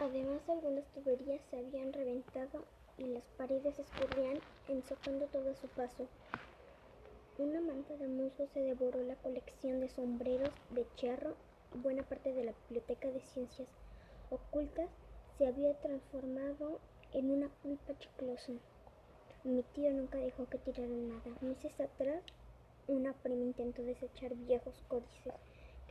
Además, algunas tuberías se habían reventado y las paredes escurrían, ensocando todo su paso. Una manta de musgo se devoró la colección de sombreros de charro y buena parte de la biblioteca de ciencias ocultas se había transformado en una pulpa chiclosa. Mi tío nunca dejó que tiraran nada. Meses atrás, una prima intentó desechar viejos códices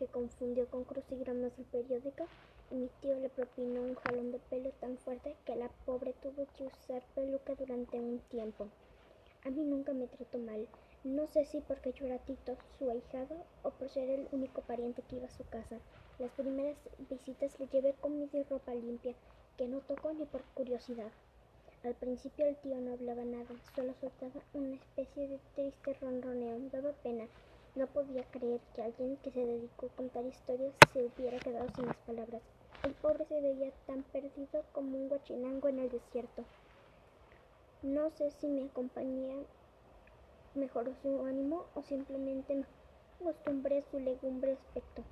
confundió con crucigramas del periódico y mi tío le propinó un jalón de pelo tan fuerte que la pobre tuvo que usar peluca durante un tiempo. A mí nunca me trató mal. No sé si porque yo era Tito, su ahijado, o por ser el único pariente que iba a su casa. Las primeras visitas le llevé comida y ropa limpia, que no tocó ni por curiosidad. Al principio el tío no hablaba nada, solo soltaba una especie de triste ronroneo. Daba pena. No podía creer que alguien que se dedicó a contar historias se hubiera quedado sin las palabras. El pobre se veía tan perdido como un guachinango en el desierto. No sé si mi compañía mejoró su ánimo o simplemente me acostumbré a su legumbre aspecto,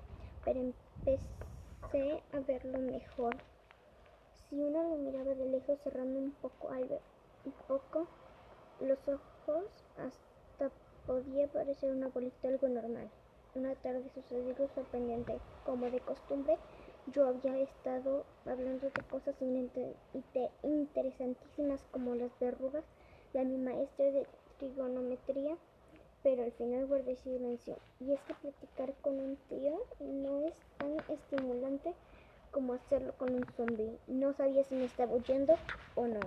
pero empecé a verlo mejor. Si uno lo miraba de lejos cerrando un poco, un poco los ojos, hasta podía parecer una bolita algo normal. Una tarde sucedió algo sorprendente. Como de costumbre, yo había estado hablando de cosas interesantísimas como las verrugas de mi maestra de trigonometría, pero al final guardé silencio. Y es que platicar con un tío no es tan estimulante como hacerlo con un zombie. No sabía si me estaba huyendo o no.